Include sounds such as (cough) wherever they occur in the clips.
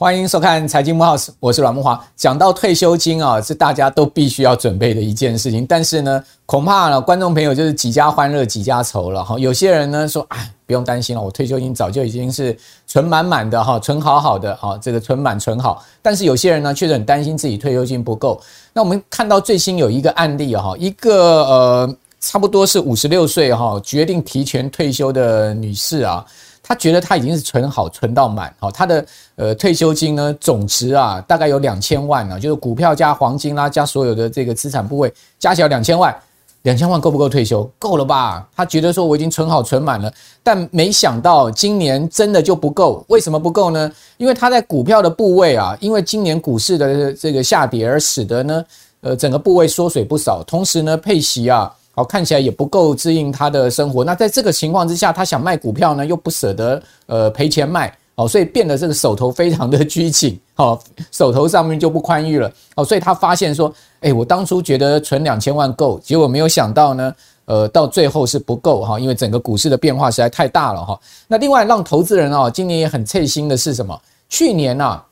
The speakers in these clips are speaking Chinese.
欢迎收看财经慕 House，我是阮木华。讲到退休金啊，是大家都必须要准备的一件事情。但是呢，恐怕呢，观众朋友就是几家欢乐几家愁了哈。有些人呢说，哎，不用担心了，我退休金早就已经是存满满的哈，存好好的哈，这个存满存好。但是有些人呢，确实很担心自己退休金不够。那我们看到最新有一个案例哈，一个呃，差不多是五十六岁哈，决定提前退休的女士啊。她觉得她已经是存好存到满，哈，她的呃退休金呢总值啊大概有两千万呢，就是股票加黄金啦加所有的这个资产部位加起来两千万，两千万够不够退休？够了吧？她觉得说我已经存好存满了，但没想到今年真的就不够。为什么不够呢？因为她在股票的部位啊，因为今年股市的这个下跌而使得呢呃整个部位缩水不少，同时呢配息啊。好，看起来也不够支应他的生活。那在这个情况之下，他想卖股票呢，又不舍得呃赔钱卖，哦，所以变得这个手头非常的拘谨，哦，手头上面就不宽裕了，哦，所以他发现说，哎，我当初觉得存两千万够，结果没有想到呢，呃，到最后是不够哈，因为整个股市的变化实在太大了哈。那另外让投资人啊，今年也很称心的是什么？去年啊，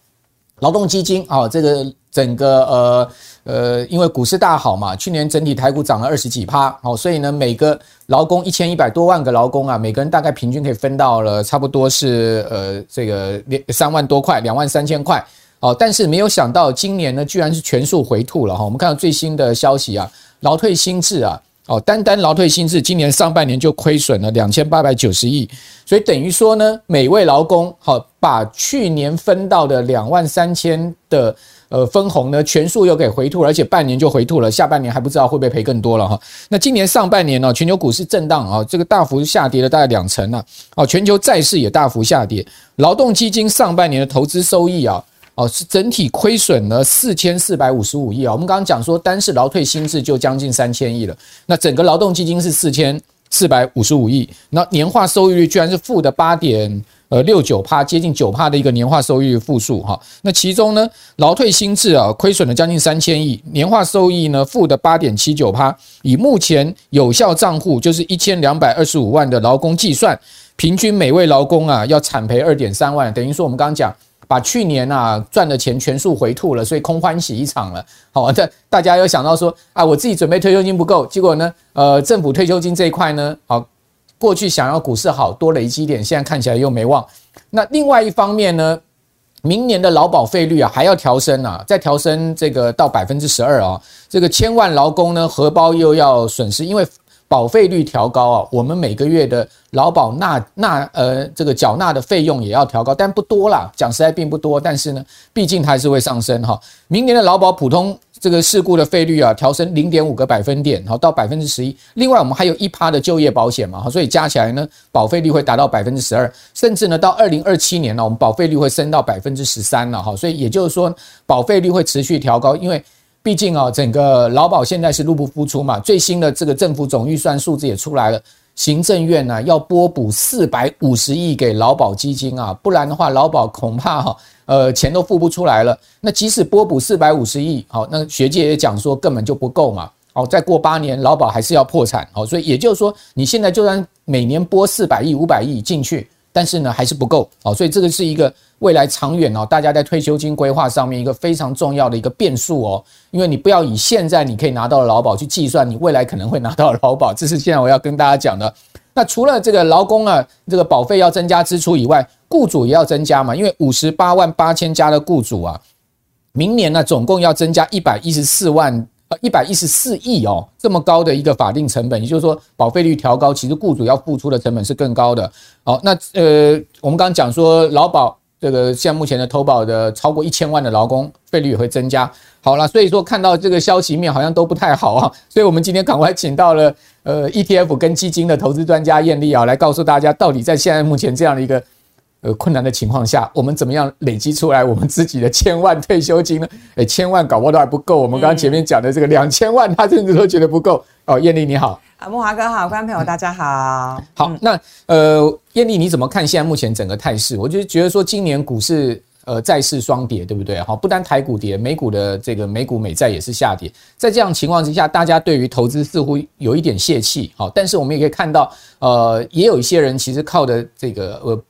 劳动基金啊，这个整个呃。呃，因为股市大好嘛，去年整体台股涨了二十几趴，好，所以呢，每个劳工一千一百多万个劳工啊，每个人大概平均可以分到了差不多是呃这个三万多块，两万三千块，哦，但是没有想到今年呢，居然是全数回吐了哈。我们看到最新的消息啊，劳退新制啊，哦，单单劳退新制今年上半年就亏损了两千八百九十亿，所以等于说呢，每位劳工好把去年分到的两万三千的。呃，分红呢，全数又给回吐，而且半年就回吐了，下半年还不知道会不会赔更多了哈。那今年上半年呢，全球股市震荡啊，这个大幅下跌了大概两成啊，全球债市也大幅下跌，劳动基金上半年的投资收益啊，哦，是整体亏损了四千四百五十五亿啊。我们刚刚讲说，单是劳退新制就将近三千亿了，那整个劳动基金是四千四百五十五亿，那年化收益率居然是负的八点。呃，六九趴接近九趴的一个年化收益负数哈，那其中呢，劳退薪制啊，亏损了将近三千亿，年化收益呢负的八点七九趴，以目前有效账户就是一千两百二十五万的劳工计算，平均每位劳工啊要惨赔二点三万，等于说我们刚刚讲，把去年啊赚的钱全数回吐了，所以空欢喜一场了。好，的，大家有想到说啊，我自己准备退休金不够，结果呢，呃，政府退休金这一块呢，好。过去想要股市好多累积点，现在看起来又没望。那另外一方面呢，明年的劳保费率啊还要调升啊，再调升这个到百分之十二啊，这个千万劳工呢荷包又要损失，因为保费率调高啊，我们每个月的劳保纳纳呃这个缴纳的费用也要调高，但不多啦，讲实在并不多，但是呢，毕竟它还是会上升哈。明年的劳保普通。这个事故的费率啊，调升零点五个百分点，好到百分之十一。另外，我们还有一趴的就业保险嘛，所以加起来呢，保费率会达到百分之十二，甚至呢，到二零二七年呢，我们保费率会升到百分之十三了哈。所以也就是说，保费率会持续调高，因为毕竟啊，整个劳保现在是入不敷出嘛。最新的这个政府总预算数字也出来了，行政院呢要拨补四百五十亿给劳保基金啊，不然的话，劳保恐怕哈。呃，钱都付不出来了。那即使拨补四百五十亿，好，那学界也讲说根本就不够嘛。好，再过八年，劳保还是要破产。好，所以也就是说，你现在就算每年拨四百亿、五百亿进去，但是呢，还是不够。好，所以这个是一个未来长远哦，大家在退休金规划上面一个非常重要的一个变数哦。因为你不要以现在你可以拿到的劳保去计算你未来可能会拿到的劳保，这是现在我要跟大家讲的。那除了这个劳工啊，这个保费要增加支出以外，雇主也要增加嘛？因为五十八万八千家的雇主啊，明年呢总共要增加一百一十四万呃一百一十四亿哦，这么高的一个法定成本，也就是说保费率调高，其实雇主要付出的成本是更高的。好，那呃我们刚刚讲说劳保。这个像目前的投保的超过一千万的劳工费率也会增加。好了，所以说看到这个消息面好像都不太好啊，所以我们今天赶快请到了呃 ETF 跟基金的投资专家艳丽啊，来告诉大家到底在现在目前这样的一个呃困难的情况下，我们怎么样累积出来我们自己的千万退休金呢？诶，(laughs) 千万搞不好都还不够，我们刚刚前面讲的这个两千万，他甚至都觉得不够。哦，艳丽你好。啊，慕驊哥好，观众朋友大家好。好，那呃，艳丽你怎么看现在目前整个态势？我就觉得说今年股市呃债市双跌，对不对？哈，不单台股跌，美股的这个美股美债也是下跌。在这样情况之下，大家对于投资似乎有一点泄气。好，但是我们也可以看到，呃，也有一些人其实靠的这个呃。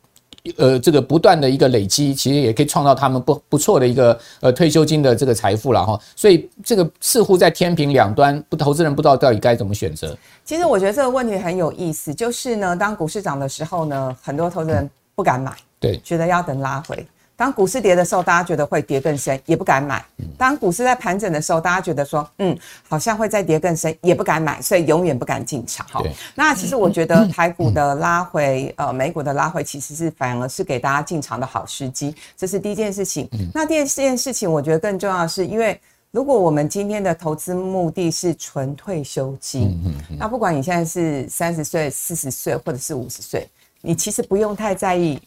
呃，这个不断的一个累积，其实也可以创造他们不不错的一个呃退休金的这个财富了哈。所以这个似乎在天平两端，不投资人不知道到底该怎么选择。其实我觉得这个问题很有意思，就是呢，当股市涨的时候呢，很多投资人不敢买，对，觉得要等拉回。当股市跌的时候，大家觉得会跌更深，也不敢买。当股市在盘整的时候，大家觉得说，嗯，好像会再跌更深，也不敢买，所以永远不敢进场。哈，那其实我觉得台股的拉回，呃，美股的拉回，其实是反而是给大家进场的好时机。这是第一件事情。那第二件事情，我觉得更重要的是，因为如果我们今天的投资目的是纯退休金，那不管你现在是三十岁、四十岁，或者是五十岁，你其实不用太在意。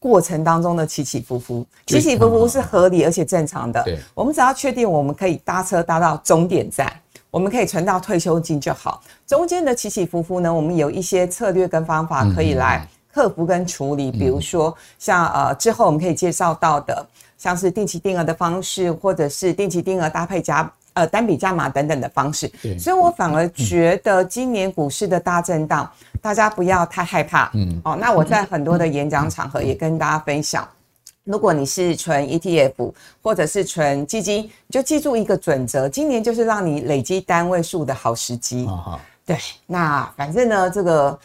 过程当中的起起伏伏，起起伏伏是合理而且正常的。对，我们只要确定我们可以搭车搭到终点站，我们可以存到退休金就好。中间的起起伏伏呢，我们有一些策略跟方法可以来克服跟处理。比如说像呃之后我们可以介绍到的，像是定期定额的方式，或者是定期定额搭配加呃单笔加码等等的方式。所以我反而觉得今年股市的大震荡。大家不要太害怕，嗯，哦，那我在很多的演讲场合也跟大家分享，如果你是纯 ETF 或者是纯基金，你就记住一个准则，今年就是让你累积单位数的好时机。对，那反正呢，这个。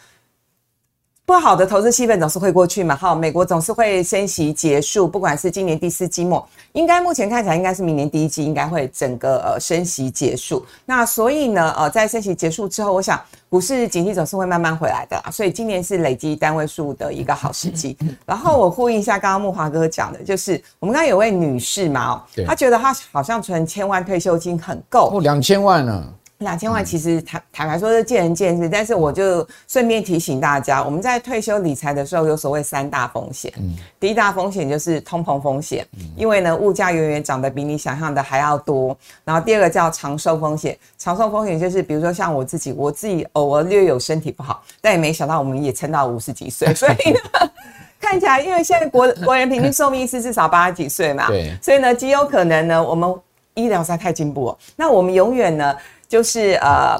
不好的投资气氛总是会过去嘛，好，美国总是会升息结束，不管是今年第四季末，应该目前看起来应该是明年第一季应该会整个呃升息结束。那所以呢，呃，在升息结束之后，我想股市景气总是会慢慢回来的，所以今年是累积单位数的一个好时机。然后我呼应一下刚刚木华哥讲的，就是我们刚刚有位女士嘛，哦，她觉得她好像存千万退休金很够，哦，两千万呢。两千万其实坦坦白说是见仁见智，但是我就顺便提醒大家，我们在退休理财的时候有所谓三大风险。嗯，第一大风险就是通膨风险，因为呢物价远远涨得比你想象的还要多。然后第二个叫长寿风险，长寿风险就是比如说像我自己，我自己偶尔略有身体不好，但也没想到我们也撑到五十几岁，所以呢 (laughs) 看起来因为现在国国人平均寿命是至少八十几岁嘛，对，所以呢极有可能呢我们医疗实在太进步了，那我们永远呢。就是呃，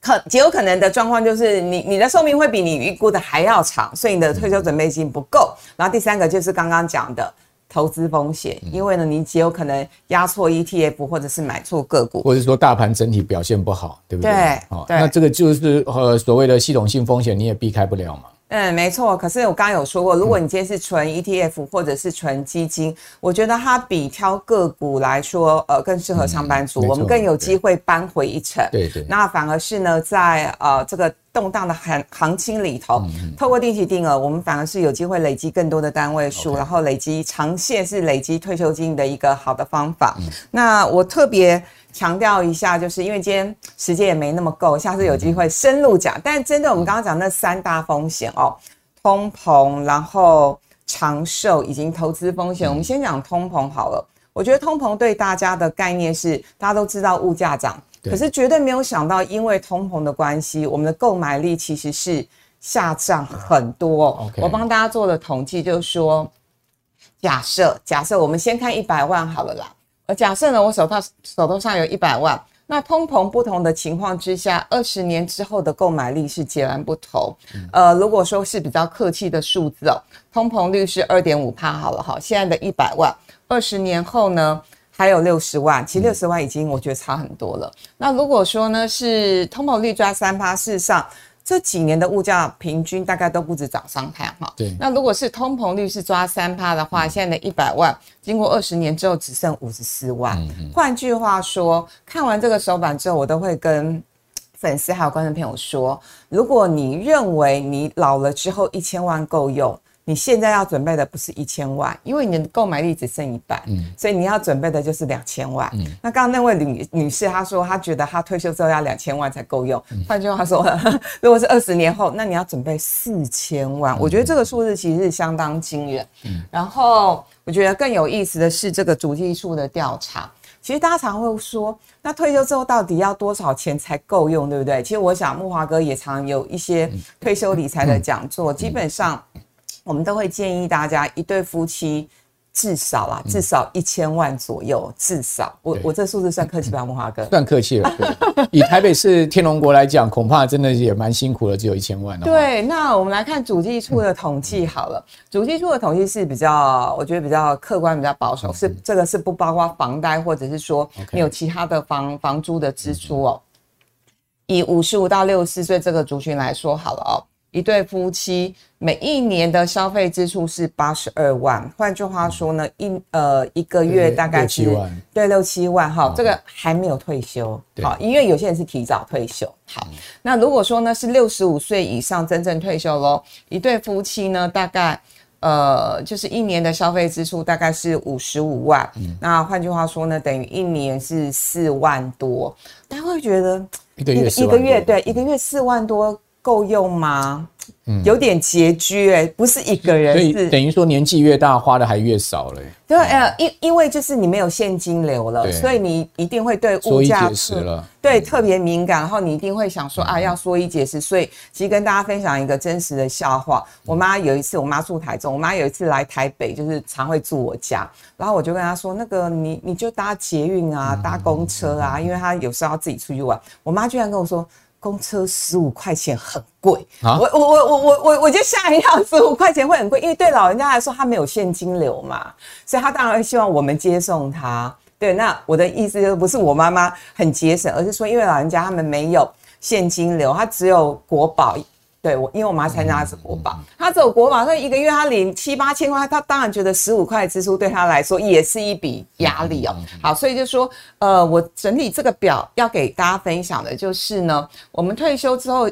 可极有可能的状况就是你你的寿命会比你预估的还要长，所以你的退休准备金不够。然后第三个就是刚刚讲的投资风险，因为呢你极有可能压错 ETF 或者是买错个股，或者说大盘整体表现不好，对不对？对，哦，那这个就是呃所谓的系统性风险，你也避开不了嘛。嗯，没错。可是我刚刚有说过，如果你今天是纯 ETF 或者是纯基金，嗯，我觉得它比挑个股来说，呃，更适合上班族，嗯，我们更有机会扳回一城。对对。那反而是呢，在呃这个动荡的行行情里头，嗯，透过定期定额，我们反而是有机会累积更多的单位数，嗯，然后累积长线是累积退休金的一个好的方法。嗯，那我特别。强调一下，就是因为今天时间也没那么够，下次有机会深入讲。但针对我们刚刚讲那三大风险哦，通膨，然后长寿以及投资风险，我们先讲通膨好了。我觉得通膨对大家的概念是，大家都知道物价涨，可是绝对没有想到，因为通膨的关系，我们的购买力其实是下降很多。我帮大家做了统计，就是说，假设假设我们先看一百万好了啦。呃，假设呢，我手套手头上有一百万，那通膨不同的情况之下，二十年之后的购买力是截然不同。呃，如果说是比较客气的数字哦，通膨率是二点五帕好了哈，现在的一百万，二十年后呢还有六十万，其实六十万已经我觉得差很多了。那如果说呢是通膨率抓三趴，事实上。这几年的物价平均大概都不止涨三趴哈。对。那如果是通膨率是抓三趴的话，现在的一百万，经过二十年之后只剩五十四万。换句话说，看完这个手板之后，我都会跟粉丝还有观众朋友说，如果你认为你老了之后一千万够用。你现在要准备的不是一千万，因为你的购买力只剩一半，嗯，所以你要准备的就是两千万。嗯，那刚刚那位女女士她说，她觉得她退休之后要两千万才够用。换句话说，(laughs) 如果是二十年后，那你要准备四千万。我觉得这个数字其实是相当惊人。嗯，然后我觉得更有意思的是这个主计处的调查。其实大家常会说，那退休之后到底要多少钱才够用，对不对？其实我想木华哥也常有一些退休理财的讲座，基本上。我们都会建议大家，一对夫妻至少啊，至少一千万左右，至少我我这数字算客气吧，慕驊哥？算客气了。(laughs) 以台北市天龙国来讲，恐怕真的也蛮辛苦的，只有一千万。对，那我们来看主计处的统计好了，主计处的统计是比较，我觉得比较客观、比较保守，是这个是不包括房贷或者是说你有其他的房房租的支出哦。以五十五到六十四岁这个族群来说好了哦。一对夫妻每一年的消费支出是八十二万，换句话说呢，一呃一个月大概七万，对六七万哈，这个还没有退休，好，因为有些人是提早退休。好，那如果说呢是六十五岁以上真正退休喽，一对夫妻呢大概呃就是一年的消费支出大概是五十五万，嗯、那换句话说呢，等于一年是四万多，大家会觉得一个月一个月对一个月四万多。够用吗？嗯，有点拮据哎，不是一个人，所以等于说年纪越大花的还越少了。对，呃，因因为就是你没有现金流了，所以你一定会对物价对特别敏感，然后你一定会想说啊，要缩衣节食。所以其实跟大家分享一个真实的笑话，我妈有一次，我妈住台中，我妈有一次来台北，就是常会住我家，然后我就跟她说，那个你你就搭捷运啊，搭公车啊，因为她有时候要自己出去玩。我妈居然跟我说。公车十五块钱很贵，啊，我我我我我我我就吓一跳，(laughs) 十五块钱会很贵，因为对老人家来说，他没有现金流嘛，所以他当然会希望我们接送他。对，那我的意思就是不是我妈妈很节省，而是说因为老人家他们没有现金流，他只有国保。对我，因为我妈参加的是国保，她走国保，所以一个月她领七八千块，她当然觉得十五块支出对她来说也是一笔压力哦。好，所以就说，呃，我整理这个表要给大家分享的就是呢，我们退休之后。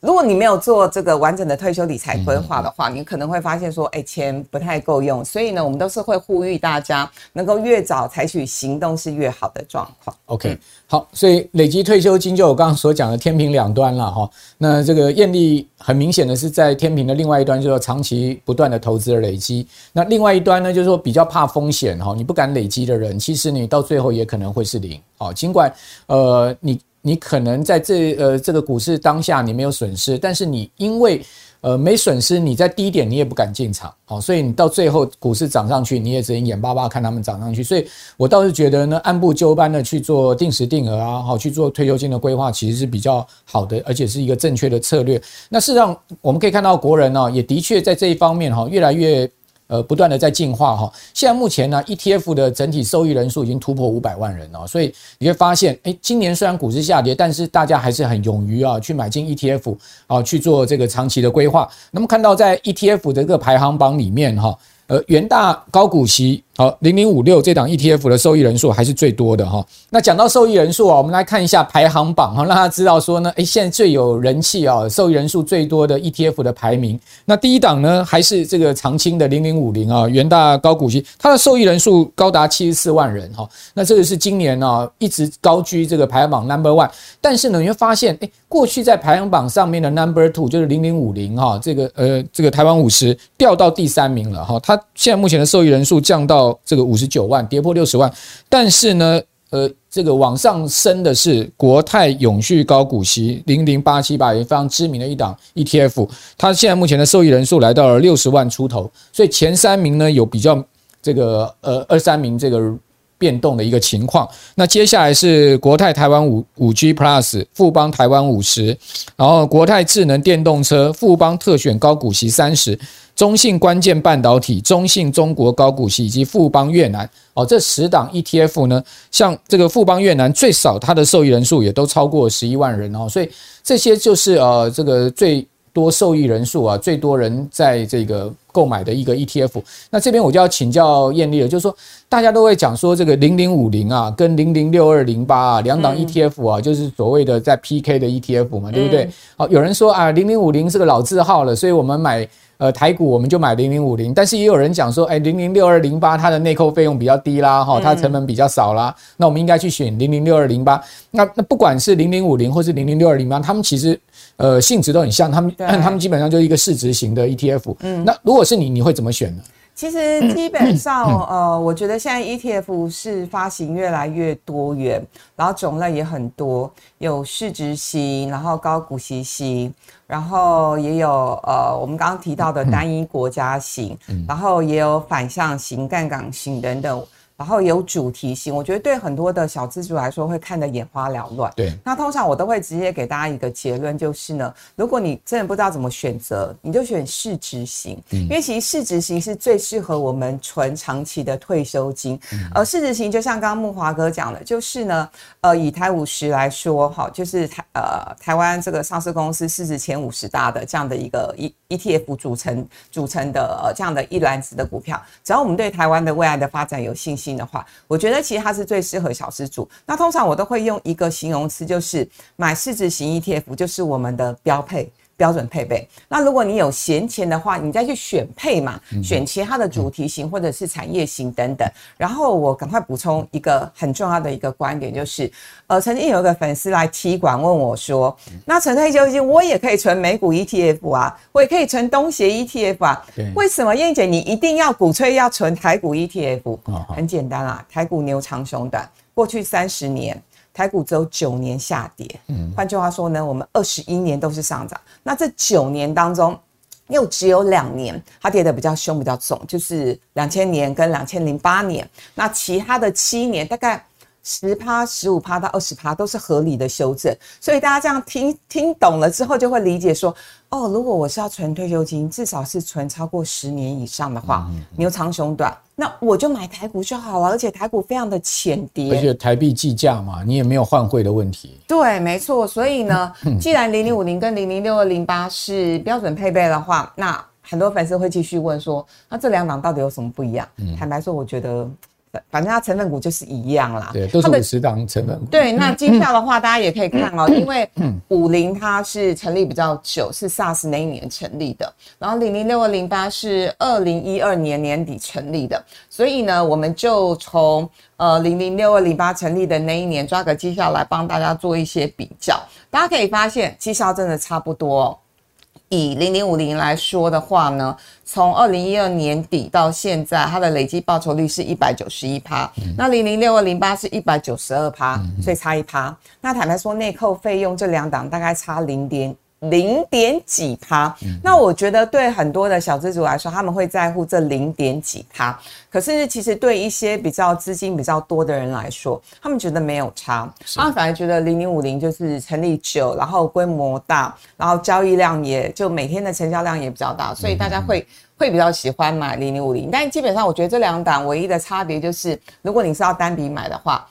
如果你没有做这个完整的退休理财规划的话，你可能会发现说，哎，钱不太够用。所以呢，我们都是会呼吁大家能够越早采取行动是越好的状况。OK，好，所以累积退休金就我刚刚所讲的天平两端了哈。那这个艳丽很明显的是在天平的另外一端，就是长期不断的投资的累积。那另外一端呢，就是说比较怕风险哈，你不敢累积的人，其实你到最后也可能会是零。好，尽管呃你。你可能在这呃这个股市当下你没有损失，但是你因为呃没损失，你在低点你也不敢进场，好，所以你到最后股市涨上去，你也只能眼巴巴看他们涨上去。所以我倒是觉得呢，按部就班的去做定时定额啊，好去做退休金的规划，其实是比较好的，而且是一个正确的策略。那事实上我们可以看到国人呢，也的确在这一方面哈，越来越。呃，不断的在进化哈，现在目前呢，ETF 的整体受益人数已经突破五百万人了，所以你会发现，诶，今年虽然股市下跌，但是大家还是很勇于啊去买进 ETF 啊去做这个长期的规划。那么看到在 ETF 的这个排行榜里面哈。呃，元大高股息好，零零五六这档 ETF 的受益人数还是最多的哈。那讲到受益人数啊，我们来看一下排行榜哈，让大家知道说呢，诶，现在最有人气啊，受益人数最多的 ETF 的排名。那第一档呢，还是这个长青的零零五零啊，元大高股息，它的受益人数高达七十四万人哈。那这个是今年啊一直高居这个排行榜 Number One，但是呢，你会发现，诶，过去在排行榜上面的 Number Two 就是零零五零哈，这个呃这个台湾五十掉到第三名了哈，它。现在目前的受益人数降到这个五十九万，跌破六十万。但是呢，呃，这个往上升的是国泰永续高股息零零八七八，也非常知名的一档 ETF。它现在目前的受益人数来到了六十万出头，所以前三名呢有比较这个呃二三名这个。变动的一个情况，那接下来是国泰台湾五五 G Plus、富邦台湾五十，然后国泰智能电动车、富邦特选高股息三十、中信关键半导体、中信中国高股息以及富邦越南哦，这十档 ETF 呢，像这个富邦越南最少它的受益人数也都超过十一万人哦，所以这些就是呃这个最。多受益人数啊，最多人在这个购买的一个 ETF。那这边我就要请教艳丽了，就是说大家都会讲说这个零零五零啊，跟零零六二零八啊两档 ETF 啊，就是所谓的在 PK 的 ETF 嘛，对不对？好，有人说啊，零零五零是个老字号了，所以我们买呃台股我们就买零零五零。但是也有人讲说，哎，零零六二零八它的内扣费用比较低啦，哈，它成本比较少啦，那我们应该去选零零六二零八。那那不管是零零五零或是零零六二零八，他们其实。呃，性质都很像，他们他们基本上就是一个市值型的 ETF。嗯，那如果是你，你会怎么选呢？其实基本上，呃，我觉得现在 ETF 是发行越来越多元，然后种类也很多，有市值型，然后高股息型，然后也有呃我们刚刚提到的单一国家型，然后也有反向型、杠杆型等等。然后有主题性，我觉得对很多的小资族来说会看得眼花缭乱。对，那通常我都会直接给大家一个结论，就是呢，如果你真的不知道怎么选择，你就选市值型，嗯、因为其实市值型是最适合我们存长期的退休金。嗯、而市值型就像刚刚木华哥讲的，就是呢，呃，以台五十来说，哈，就是台呃台湾这个上市公司市值前五十大的这样的一个 E ETF 组成组成的呃这样的一篮子的股票，只要我们对台湾的未来的发展有信心。的话，我觉得其实它是最适合小资族。那通常我都会用一个形容词，就是买市值型 ETF，就是我们的标配。标准配备。那如果你有闲钱的话，你再去选配嘛，选其他的主题型或者是产业型等等。然后我赶快补充一个很重要的一个观点，就是呃，曾经有一个粉丝来踢馆问我说：“那存退休金我也可以存美股 ETF 啊，我也可以存东协 ETF 啊？为什么燕姐你一定要鼓吹要存台股 ETF？很简单啊，台股牛长熊短，过去三十年。”台股只有九年下跌，嗯，换句话说呢，我们二十一年都是上涨。那这九年当中，又只有两年它跌得比较凶、比较重，就是两千年跟两千零八年。那其他的七年，大概十趴、十五趴到二十趴都是合理的修正。所以大家这样听听懂了之后，就会理解说，哦，如果我是要存退休金，至少是存超过十年以上的话，牛长熊短。那我就买台股就好了，而且台股非常的浅碟，而且台币计价嘛，你也没有换汇的问题。对，没错。所以呢，(laughs) 既然零零五零跟零零六二零八是标准配备的话，那很多粉丝会继续问说，那这两档到底有什么不一样？嗯、坦白说，我觉得。反正它成分股就是一样啦，对，都是五十档成分股。对，那 (clears throat) 绩效的话，大家也可以看哦，(clears throat) 因为五零它是成立比较久，是 SARS 那一年成立的，然后零零六二零八是二零一二年年底成立的，所以呢，我们就从呃零零六二零八成立的那一年抓个绩效来帮大家做一些比较，大家可以发现绩效真的差不多哦。以零零五零来说的话呢，从二零一二年底到现在，它的累计报酬率是一百九十一趴。那零零六二零八是一百九十二趴，所以差一趴。那坦白说，内扣费用这两档大概差零点。零点几趴，那我觉得对很多的小资族来说，他们会在乎这零点几趴。可是其实对一些比较资金比较多的人来说，他们觉得没有差，他们反而觉得零零五零就是成立久，然后规模大，然后交易量也就每天的成交量也比较大，所以大家会会比较喜欢买零零五零。但基本上，我觉得这两档唯一的差别就是，如果你是要单笔买的话。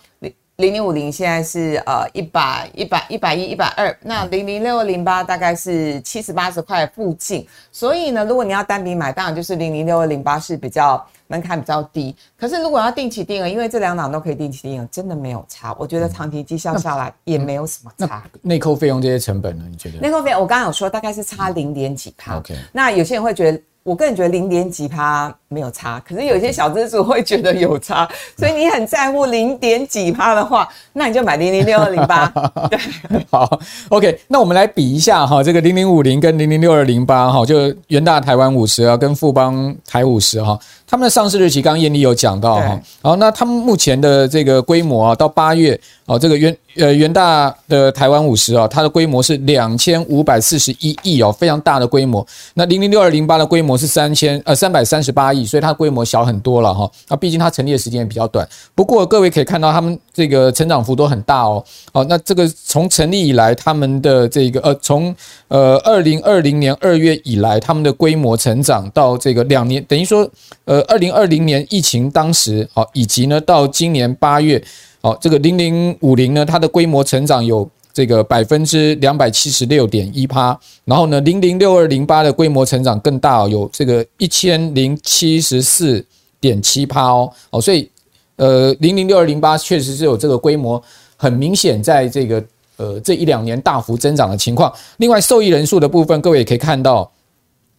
零零五零现在是呃一百一百一百一一百二，那零零六二零八大概是七十八十块附近，所以呢，如果你要单笔买，当然就是零零六二零八是比较门槛比较低。可是如果要定期定额，因为这两档都可以定期定额，真的没有差。我觉得长期绩效下来也没有什么差。内扣费用这些成本呢？你觉得？内扣费用我刚刚有说大概是差零点几趴。OK，那有些人会觉得。我个人觉得零点几趴没有差，可是有些小资主会觉得有差，(laughs) 所以你很在乎零点几趴的话，那你就买零零六二零八。(laughs) 对，(laughs) 好，OK，那我们来比一下哈，这个零零五零跟零零六二零八哈，就元大台湾五十啊，跟富邦台五十哈。他们的上市日期，刚刚燕俐有讲到哈，好，那他们目前的这个规模啊，到八月哦，这个元呃元大的台湾五十啊，它的规模是两千五百四十一亿哦，非常大的规模。那零零六二零八的规模是三千呃三百三十八亿，所以它规模小很多了哈。那毕竟它成立的时间也比较短，不过各位可以看到，他们这个成长幅度很大哦。好，那这个从成立以来，他们的这个呃从呃二零二零年二月以来，他们的规模成长到这个两年，等于说呃。呃，二零二零年疫情当时，好，以及呢，到今年八月，好，这个零零五零呢，它的规模成长有这个百分之两百七十六点一趴，然后呢，零零六二零八的规模成长更大哦，有这个一千零七十四点七趴哦，哦，所以呃，零零六二零八确实是有这个规模很明显，在这个呃这一两年大幅增长的情况。另外，受益人数的部分，各位也可以看到。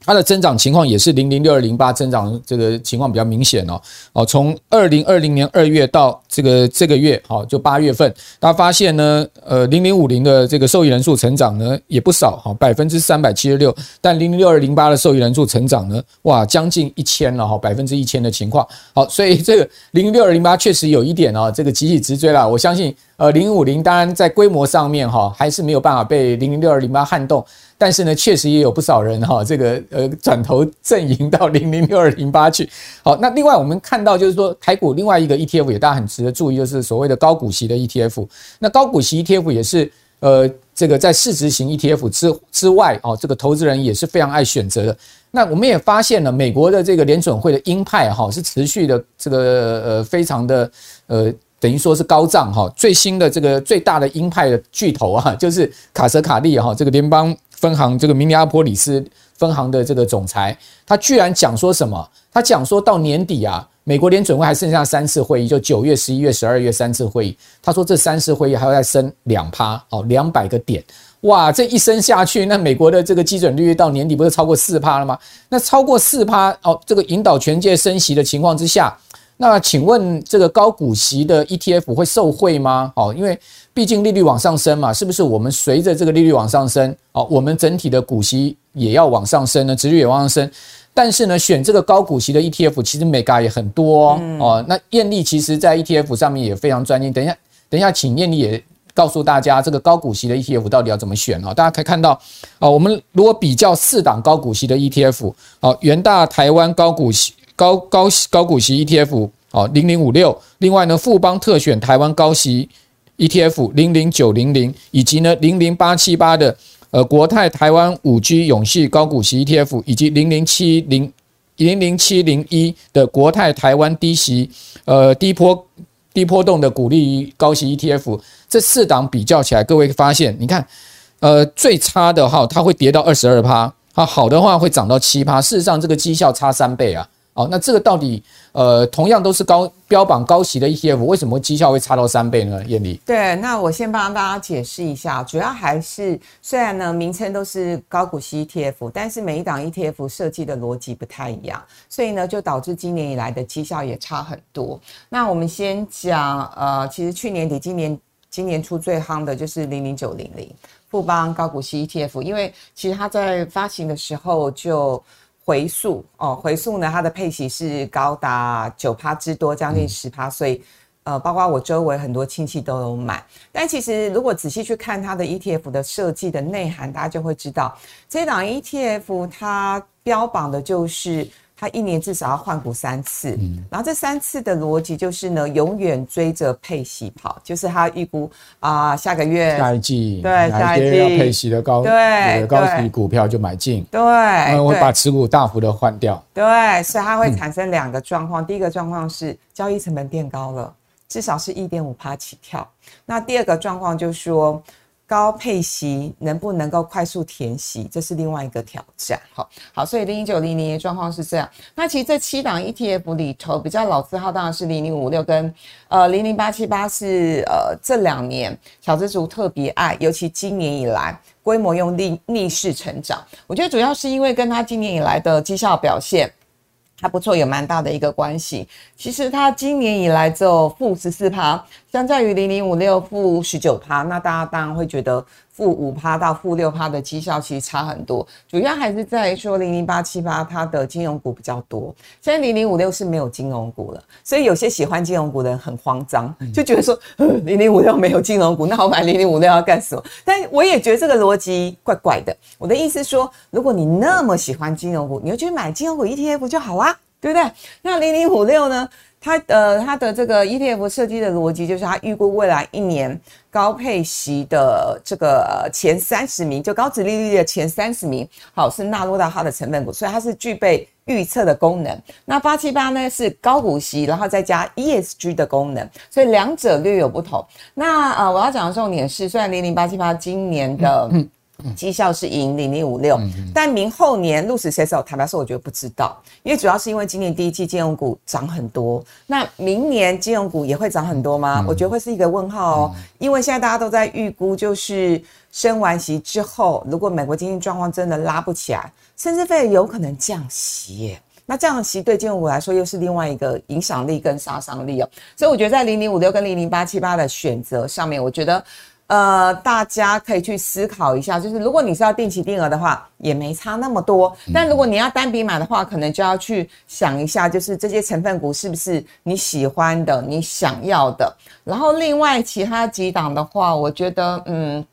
它的增长情况也是零零六二零八增长这个情况比较明显哦。哦，从二零二零年二月到这个这个月，好就八月份，大家发现呢，呃零零五零的这个受益人数成长呢也不少，哈百分之三百七十六，但零零六二零八的受益人数成长呢，哇将近一千了哈，百分之一千的情况，好，所以这个零零六二零八确实有一点啊，这个集体直追了，我相信。呃，零五零当然在规模上面哈，还是没有办法被零零六二零八撼动，但是呢，确实也有不少人哈，这个呃转头阵营到零零六二零八去。好，那另外我们看到就是说，台股另外一个 ETF 也大家很值得注意，就是所谓的高股息的 ETF。那高股息 ETF 也是呃这个在市值型 ETF 之之外哦，这个投资人也是非常爱选择的。那我们也发现了，美国的这个联准会的鹰派哈是持续的这个呃非常的呃。等于说是高涨哈，最新的这个最大的鹰派的巨头啊，就是卡瑟卡利哈，这个联邦分行这个明尼阿波里斯分行的这个总裁，他居然讲说什么？他讲说到年底啊，美国联准会还剩下三次会议，就九月、十一月、十二月三次会议。他说这三次会议还要再升两趴哦，两百个点，哇，这一升下去，那美国的这个基准利率到年底不是超过四趴了吗？那超过四趴哦，这个引导全界升息的情况之下。那请问这个高股息的 ETF 会受惠吗？哦，因为毕竟利率往上升嘛，是不是我们随着这个利率往上升，哦，我们整体的股息也要往上升呢？殖利率也往上升，但是呢，选这个高股息的 ETF 其实眉角也很多哦。哦，那艳丽其实在 ETF 上面也非常专精。等一下，等一下，请艳丽也告诉大家这个高股息的 ETF 到底要怎么选哦。大家可以看到，哦，我们如果比较四档高股息的 ETF，哦，元大台湾高股息。高高高股息 ETF 哦，零零五六，另外呢，富邦特选台湾高息 ETF 零零九零零，以及呢零零八七八的呃国泰台湾五 G 永续高股息 ETF，以及零零七零零零七零一的国泰台湾低息呃低波低波动的股利高息 ETF，这四档比较起来，各位发现，你看，呃最差的哈，它会跌到二十二趴，啊好的话会涨到七趴，事实上这个绩效差三倍啊。好，那这个到底呃，同样都是高标榜高息的 ETF，为什么绩效会差到三倍呢？燕俐，对，那我先帮大家解释一下，主要还是虽然呢名称都是高股息 ETF，但是每一档 ETF 设计的逻辑不太一样，所以呢就导致今年以来的绩效也差很多。那我们先讲呃，其实去年底、今年今年初最夯的就是零零九零零富邦高股息 ETF，因为其实它在发行的时候就。回溯哦，回溯呢，它的配息是高达九趴之多，将近十趴，所以呃，包括我周围很多亲戚都有买。但其实如果仔细去看它的 ETF 的设计的内涵，大家就会知道，这档 ETF 它标榜的就是。他一年至少要换股三次，嗯，然后这三次的逻辑就是呢，永远追着配息跑，就是他预估啊，下个月下一季对下一季。要配息的高对高息股票就买进，对，我会把持股大幅的换掉，对，所以它会产生两个状况，嗯，第一个状况是交易成本变高了，至少是一点五趴起跳，那第二个状况就是说。高配息能不能够快速填息，这是另外一个挑战。好，好，所以零零九零零的状况是这样。那其实这七档 ETF 里头比较老字号当然是零零五六跟呃零零八七八是呃这两年小资族特别爱，尤其今年以来规模用逆逆势成长。我觉得主要是因为跟他今年以来的绩效表现。还不错，有蛮大的一个关系。其实它今年以来只有负十四趴，相较于零零五六负十九趴，那大家当然会觉得负五趴到负六趴的绩效其实差很多。主要还是在于说零零八七八它的金融股比较多，现在零零五六是没有金融股了，所以有些喜欢金融股的人很慌张，就觉得说零零五六没有金融股，那我买零零五六要干什么？但我也觉得这个逻辑怪怪的。我的意思是说，如果你那么喜欢金融股，你就去买金融股 ETF 就好啦。对不对？那零零五六呢？它呃，它的这个 ETF 设计的逻辑就是，它预估未来一年高配息的这个前三十名，就高殖利率的前三十名，好，是纳入到它的成分股，所以它是具备预测的功能。那八七八呢是高股息，然后再加 ESG 的功能，所以两者略有不同。那呃，我要讲的重点是，虽然零零八七八今年的绩效是赢零零五六，但明后年鹿死谁手？坦白说，我觉得不知道，因为主要是因为今年第一季金融股涨很多，那明年金融股也会涨很多吗？嗯、我觉得会是一个问号哦，嗯、因为现在大家都在预估，就是升完息之后，如果美国经济状况真的拉不起来，甚至费有可能降息耶，那降息对金融股来说又是另外一个影响力跟杀伤力哦，所以我觉得在零零五六跟零零八七八的选择上面，我觉得。呃，大家可以去思考一下，就是如果你是要定期定额的话，也没差那么多。但如果你要单笔买的话，可能就要去想一下，就是这些成分股是不是你喜欢的、你想要的。然后另外其他几档的话，我觉得嗯，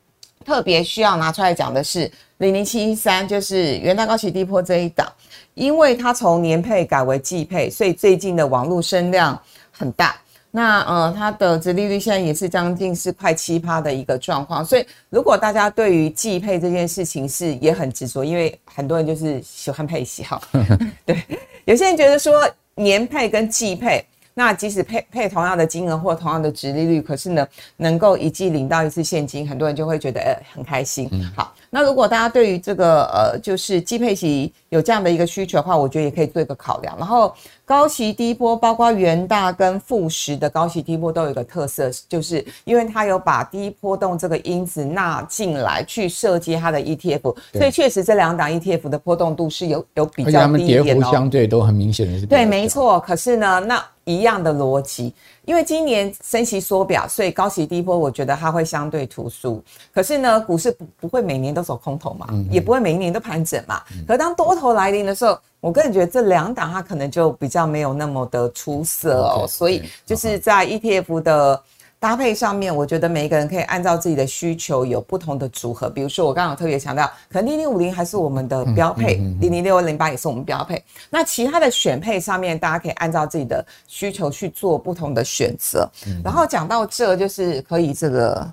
特别需要拿出来讲的是零零七一三，就是元大高企低破这一档，因为它从年配改为季配，所以最近的网络声量很大。那呃，它的殖利率现在也是将近是快七趴的一个状况，所以如果大家对于季配这件事情是也很执着，因为很多人就是喜欢配息哈，(laughs) 对，有些人觉得说年配跟季配，那即使配配同样的金额或同样的殖利率，可是呢，能够一季领到一次现金，很多人就会觉得呃很开心。好，那如果大家对于这个呃就是基配息有这样的一个需求的话，我觉得也可以做一个考量，然后。高息低波，包括元大跟富时的高息低波都有一个特色，就是因为它有把低波动这个因子纳进来去设计它的 ETF，所以确实这两档 ETF 的波动度是有有比较低一点哦。跌幅相对都很明显的是对，没错。可是呢，那一样的逻辑，因为今年升息缩表，所以高息低波，我觉得它会相对突出。可是呢，股市不不会每年都走空头嘛，也不会每一年都盘整嘛。可是当多头来临的时候。我个人觉得这两档它可能就比较没有那么的出色哦所以就是在 ETF 的搭配上面，我觉得每一个人可以按照自己的需求有不同的组合。比如说我刚刚有特别强调，可能零零五零还是我们的标配，零零六二零八也是我们标配。那其他的选配上面，大家可以按照自己的需求去做不同的选择。然后讲到这，就是可以这个。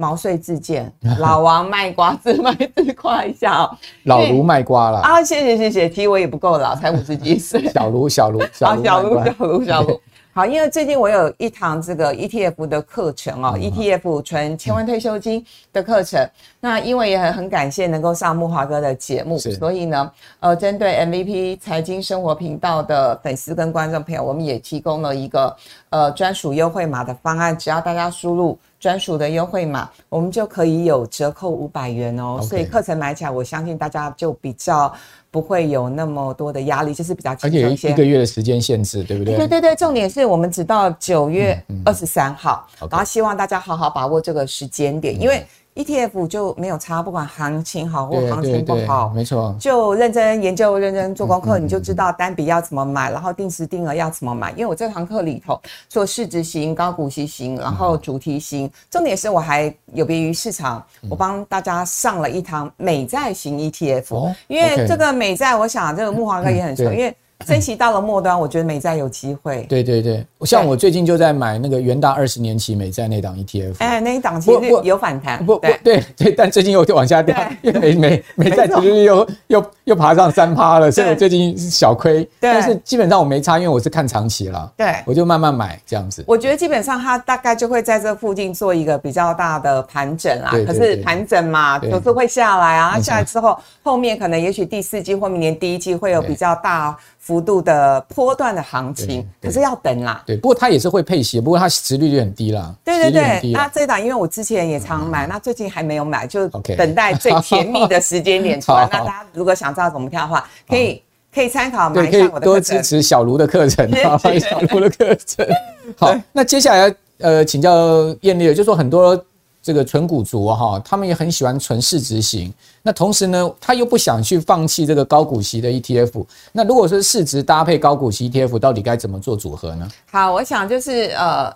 毛遂自荐，(laughs) 老王卖瓜，自卖自夸一下哦。老卢卖瓜了啊！谢谢谢谢，其实我也不够老，才五十几岁。小卢小卢小卢小卢小卢小卢。好，因为最近我有一堂这个 ETF 的课程哦，ETF 存千万退休金的课程。那因为也很很感谢能够上木华哥的节目，所以呢，呃，针对 MVP 财经生活频道的粉丝跟观众朋友，我们也提供了一个呃专属优惠码的方案，只要大家输入。专属的优惠码，我们就可以有折扣五百元哦。Okay. 所以课程买起来，我相信大家就比较不会有那么多的压力，就是比较轻松一些。而且一个月的时间限制，对不对？对对对，重点是我们只到九月二十三号，嗯嗯、然后希望大家好好把握这个时间点，嗯、因为。ETF 就没有差，不管行情好或行情不好，没错，就认真研究、认真做功课，你就知道单笔要怎么买，然后定时定额要怎么买。因为我这堂课里头做市值型、高股息型，然后主题型，重点是我还有别于市场，我帮大家上了一堂美债型 ETF，因为这个美债，我想这个木华哥也很熟，因为。升息到了末端，我觉得美债有机会。对对对，像我最近就在买那个元大二十年期美债那档 ETF。哎，那一档其实有反弹。不不，对对，但最近又往下掉，因为美美美债殖利率又又又爬上三趴了，所以我最近小亏。对，但是基本上我没差，因为我是看长期了。对，我就慢慢买这样子。我觉得基本上它大概就会在这附近做一个比较大的盘整啊。可是盘整嘛，总是会下来啊。下来之后，后面可能也许第四季或明年第一季会有比较大。幅度的波段的行情，可是要等啦。对，不过它也是会配息，不过它殖利率很低啦。对对对，那这档因为我之前也常买，那最近还没有买，就等待最甜蜜的时间点出来。(laughs) 那大家如果想知道怎么跳的话，可以可以参考买一下我的课程。多支持小卢的课程，(laughs) 小卢的课程。好，那接下来呃，请教艳丽，就是说很多。这个纯股族哈，他们也很喜欢纯市值型。那同时呢，他又不想去放弃这个高股息的 ETF。那如果说市值搭配高股息 ETF，到底该怎么做组合呢？好，我想就是呃，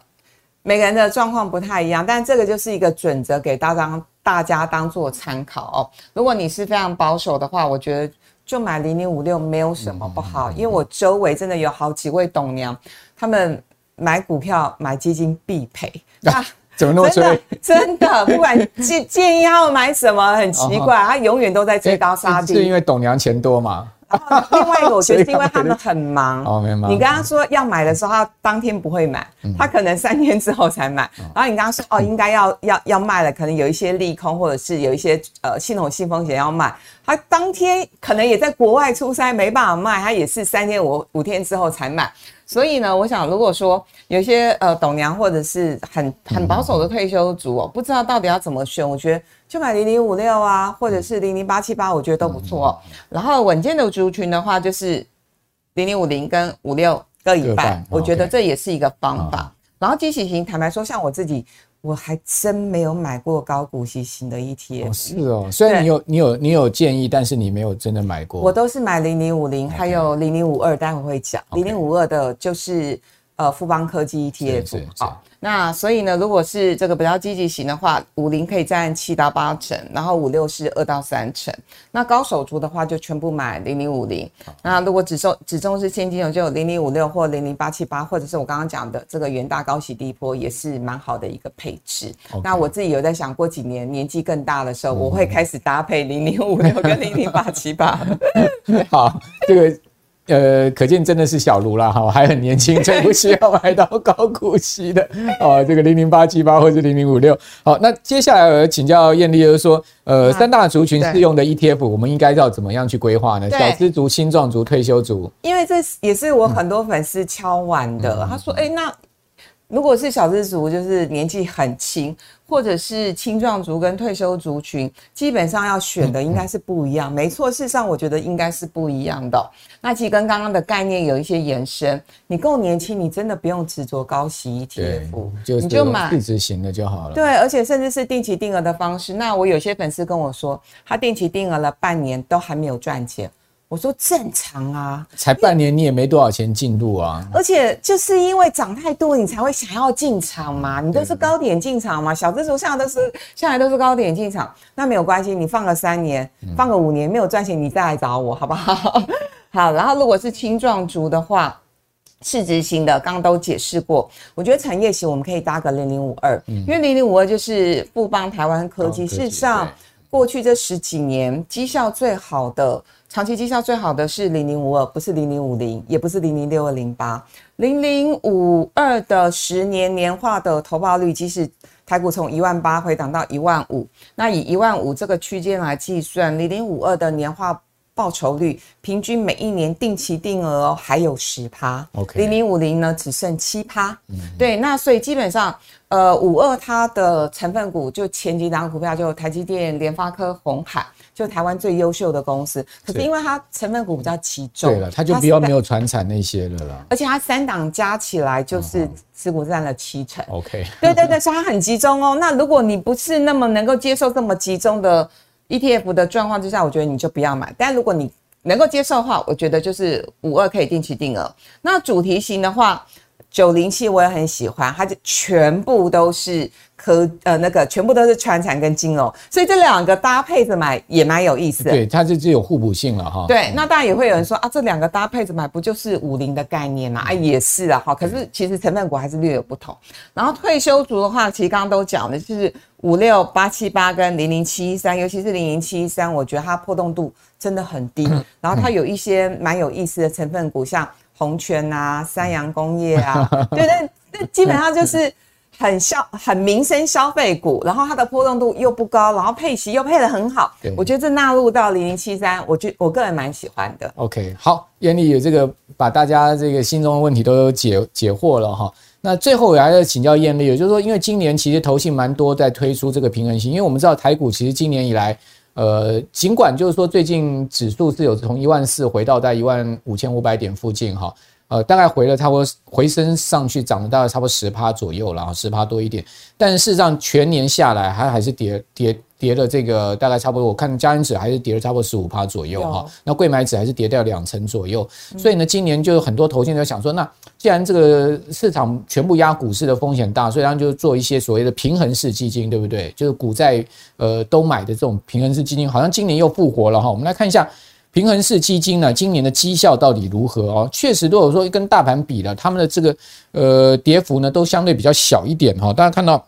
每个人的状况不太一样，但这个就是一个准则，给大家大家当做参考哦。如果你是非常保守的话，我觉得就买零零五六没有什么不好，因为我周围真的有好几位董娘，他们买股票买基金必赔。啊怎么那么真的真的，不管 (laughs) 建建议他们买什么，很奇怪，他永远都在追高杀低。是因为董娘钱多嘛？然后另外一个，我觉得 (laughs) 是因为他们很忙。哦，没忙。你跟他说要买的时候，他当天不会买，他可能三天之后才买。然后你跟他说哦，应该要要要卖了，可能有一些利空，或者是有一些呃系统性风险要卖，他当天可能也在国外出差，没办法卖，他也是三天五五天之后才买。所以呢，我想如果说有些呃董娘或者是很很保守的退休族哦，不知道到底要怎么选，我觉得就买零零五六啊，或者是零零八七八，我觉得都不错。然后稳健的族群的话，就是零零五零跟五六各一半，我觉得这也是一个方法。然后机器型，坦白说，像我自己。我还真没有买过高股息型的 ETF。是哦，虽然你有你有你有建议，但是你没有真的买过。我都是买零零五零，还有零零五二，待会会讲。零零五二的就是呃富邦科技 ETF。好。那所以呢，如果是这个比较积极型的话，五零可以占七到八成，然后五六是二到三成。那高手族的话，就全部买零零五零。那如果只重只重是现金流，就有零零五六或零零八七八，或者是我刚刚讲的这个元大高息低波，也是蛮好的一个配置。那我自己有在想过几年年纪更大的时候，我会开始搭配零零五六跟零零八七八。(laughs) 好，这个。呃，可见真的是小卢啦哈，(laughs) 还很年轻，就不需要买到高股息的 (laughs) 哦。这个零零八七八或者零零五六。好，那接下来我请教艳丽，就是说，呃，三大族群适用的 ETF，我们应该要怎么样去规划呢？小资族、青壮族、退休族。因为这也是我很多粉丝敲完的，嗯、他说，哎、欸，那如果是小资族，就是年纪很轻。或者是青壮族跟退休族群，基本上要选的应该是不一样。没错，事实上我觉得应该是不一样的。那其实跟刚刚的概念有一些延伸。你够年轻，你真的不用执着高息 ETF，你就买市值型的就好了。对，而且甚至是定期定额的方式。那我有些粉丝跟我说，他定期定额了半年都还没有赚钱。我说正常啊，才半年你也没多少钱进度啊，而且就是因为涨太多，你才会想要进场嘛。你都是高点进场嘛，小资族现在都是现在都是高点进场，那没有关系，你放个三年，放个五年没有赚钱，你再来找我好不好？(laughs) 好，然后如果是青壮族的话，市值型的刚刚都解释过，我觉得产业型我们可以搭个零零五二，因为零零五二就是富邦台湾科技，事实上过去这十几年绩效最好的。长期绩效最好的是零零五二，不是零零五零，也不是零零六二零八，零零五二的十年年化的投报率，即使台股从一万八回档到一万五，那以一万五这个区间来计算，零零五二的年化报酬率平均每一年定期定额哦还有十趴，OK，零零五零呢只剩七趴，嗯，对，那所以基本上呃五二它的成分股就前几档股票就台积电、联发科、鸿海。就台湾最优秀的公司，可是因为它成分股比较集中，对了，它就比较没有传产那些了啦。而且它三档加起来就是持股占了七成。OK，对对对，所以它很集中哦。那如果你不是那么能够接受这么集中的 ETF 的状况之下，我觉得你就不要买。但如果你能够接受的话，我觉得就是五二可以定期定额。那主题型的话，九零七我也很喜欢，它就全部都是。科呃那个全部都是川产跟金融，所以这两个搭配着买也蛮有意思的。对，它就具有互补性了哈。对，那当然也会有人说啊，这两个搭配着买不就是五零的概念嘛？啊，也是啊哈。可是其实成分股还是略有不同。然后退休族的话，其实刚刚都讲的就是五六八七八跟零零七一三，尤其是零零七一三，我觉得它波动度真的很低。(clears throat) 然后它有一些蛮有意思的成分股，像红泉啊、(laughs) 三洋工业啊，对那，那基本上就是。很消 (laughs) 很民生消费股，然后它的波动度又不高，然后配息又配得很好，我觉得这纳入到零零七三，我觉我个人蛮喜欢的。OK，好，艳丽有这个把大家这个心中的问题都有解解惑了哈。那最后我还要请教艳丽，也就是说，因为今年其实投信蛮多在推出这个平衡型，因为我们知道台股其实今年以来，呃，尽管就是说最近指数是有从一万四回到在一万五千五百点附近哈。呃，大概回了差不多回升上去，涨了大概差不多十趴左右了，十趴多一点。但是事实上全年下来，它还是跌跌跌了这个大概差不多。我看加权指还是跌了差不多十五趴左右哈。那贵买指还是跌掉两成左右。所以呢，今年就有很多投信在想说，那既然这个市场全部压股市的风险大，所以他们就做一些所谓的平衡式基金，对不对？就是股债呃都买的这种平衡式基金，好像今年又复活了哈。我们来看一下。平衡式基金呢，今年的绩效到底如何哦？确实，如果说跟大盘比了，他们的这个呃跌幅呢，都相对比较小一点哈。大家看到，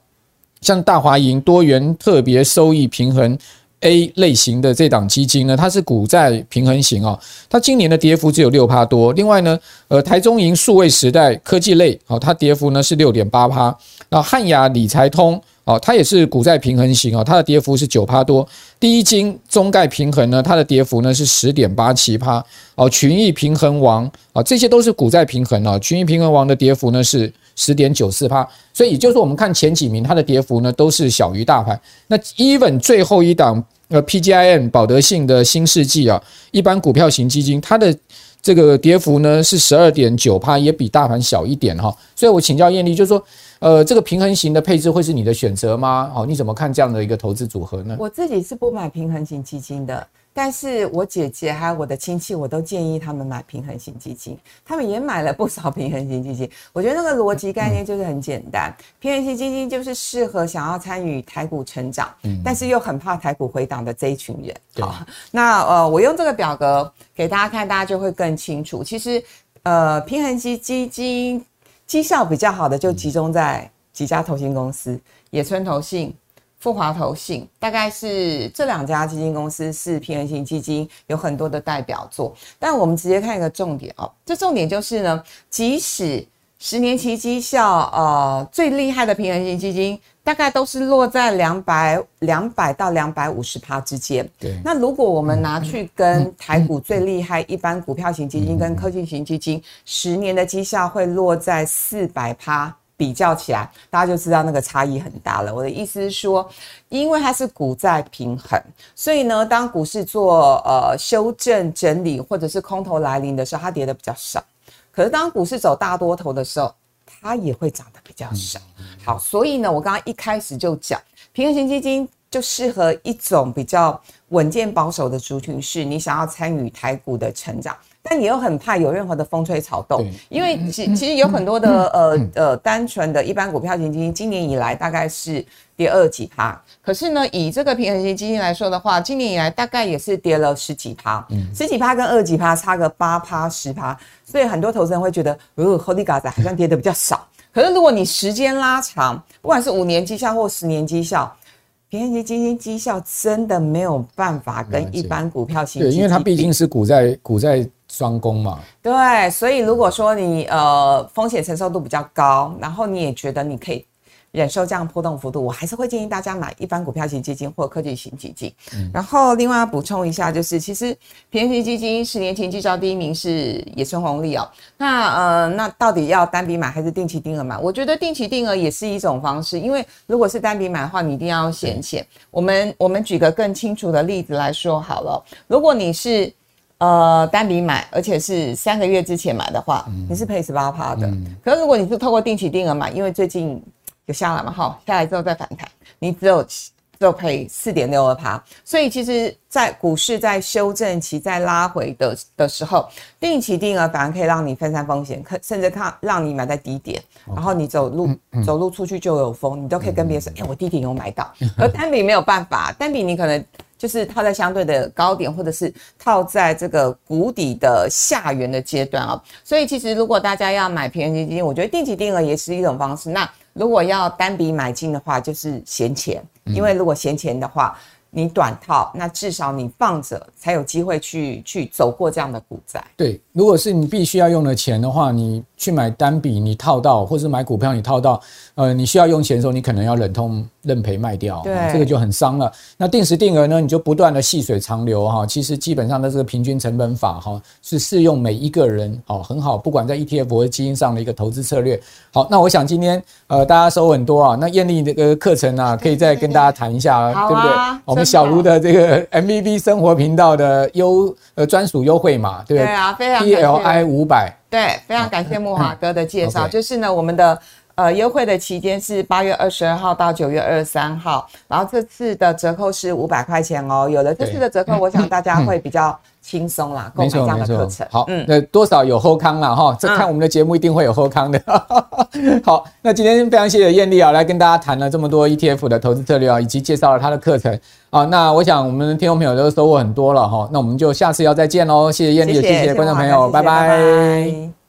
像大华银多元特别收益平衡 A 类型的这档基金呢，它是股债平衡型哦，它今年的跌幅只有六趴多。另外呢，呃，台中银数位时代科技类，好，它跌幅呢是六点八趴。那汉雅理财通，哦，它也是股债平衡型哦，它的跌幅是九趴多。第一金中概平衡呢，它的跌幅呢是十点八七趴。哦，群益平衡王，啊，这些都是股债平衡哦。群益平衡王的跌幅呢是十点九四趴。所以也就是说，我们看前几名，它的跌幅呢都是小于大盘。那 even 最后一档。呃，PGIM 保德信的新世纪啊，一般股票型基金，它的这个跌幅呢是十二点九趴，也比大盘小一点哈。所以我请教燕俐，就是说，呃，这个平衡型的配置会是你的选择吗？哦，你怎么看这样的一个投资组合呢？我自己是不买平衡型基金的。但是我姐姐还有我的亲戚，我都建议他们买平衡型基金，他们也买了不少平衡型基金。我觉得那个逻辑概念就是很简单，平衡型基金就是适合想要参与台股成长，但是又很怕台股回档的这一群人。好，那呃，我用这个表格给大家看，大家就会更清楚。其实呃，平衡型基金绩效比较好的就集中在几家投信公司，野村投信。复华投信大概是这两家基金公司是平衡型基金有很多的代表作，但我们直接看一个重点哦，这重点就是呢，即使十年期绩效呃最厉害的平衡型基金，大概都是落在两百两百到两百五十趴之间。对，那如果我们拿去跟台股最厉害一般股票型基金跟科技型基金，十年的绩效会落在四百趴。比较起来，大家就知道那个差异很大了。我的意思是说，因为它是股债平衡，所以呢，当股市做呃修正整理或者是空头来临的时候，它跌得比较少。可是当股市走大多头的时候，它也会涨得比较少。好，所以呢，我刚刚一开始就讲，平衡型基金就适合一种比较稳健保守的族群，是你想要参与台股的成长。但你又很怕有任何的风吹草动，因为其其实有很多的呃呃单纯的一般股票型基金，今年以来大概是跌二几趴，可是呢，以这个平衡型基金来说的话，今年以来大概也是跌了十几趴，十几趴跟二几趴差个八趴十趴，所以很多投资人会觉得，哦，Holy God 好像跌的比较少。可是如果你时间拉长，不管是五年绩效或十年绩效，平衡型基金绩效真的没有办法跟一般股票型对，因为它毕竟是股债股债。双攻嘛，对，所以如果说你呃风险承受度比较高，然后你也觉得你可以忍受这样波动幅度，我还是会建议大家买一般股票型基金或科技型基金。嗯、然后另外要补充一下，就是其实平衡型基金十年前绩效第一名是野村红利哦。那呃，那到底要单笔买还是定期定额买？我觉得定期定额也是一种方式，因为如果是单笔买的话，你一定要闲钱。我们我们举个更清楚的例子来说好了，如果你是呃，单笔买，而且是三个月之前买的话，嗯、你是赔十八趴的。嗯、可是如果你是透过定期定额买，因为最近有下来嘛，哈，下来之后再反弹，你只有只有赔四点六二趴。所以其实，在股市在修正期在拉回的的时候，定期定额反而可以让你分散风险，可甚至看让你买在低点，然后你走路、嗯、走路出去就有风，你都可以跟别人说，哎、我低点有买到。而单笔没有办法，单笔你可能。就是套在相对的高点，或者是套在这个谷底的下缘的阶段啊。所以其实如果大家要买平衡基金，我觉得定期定额也是一种方式。那如果要单笔买进的话，就是闲钱，因为如果闲钱的话。你短套，那至少你放着才有机会去去走过这样的股灾。对，如果是你必须要用的钱的话，你去买单笔，你套到，或是买股票你套到，呃，你需要用钱的时候，你可能要忍痛认赔卖掉，对、哦，这个就很伤了。那定时定额呢，你就不断的细水长流哈，其实基本上的这个平均成本法哈，是适用每一个人，哦，很好，不管在 ETF 或者基金上的一个投资策略。好，那我想今天呃大家收很多啊，那艳丽的个课程啊，可以再跟大家谈一下，对不对？我们。小卢的这个 MVP 生活频道的优呃专属优惠码，对不对？对啊，非常 PLI 五百，对，非常感谢木华哥的介绍。就是呢，我们的呃优惠的期间是八月二十二号到九月二十三号，然后这次的折扣是五百块钱哦。有了这次的折扣，我想大家会比较。轻松啦，购买这样的课程。好，嗯，那多少有后康了哈，这看我们的节目一定会有后康的。嗯、(laughs) 好，那今天非常谢谢艳丽啊，来跟大家谈了这么多 ETF 的投资策略啊，以及介绍了他的课程啊。那我想我们的听众朋友都收获很多了哈，那我们就下次要再见喽。谢谢艳丽，谢谢，谢谢观众朋友，拜拜。拜拜。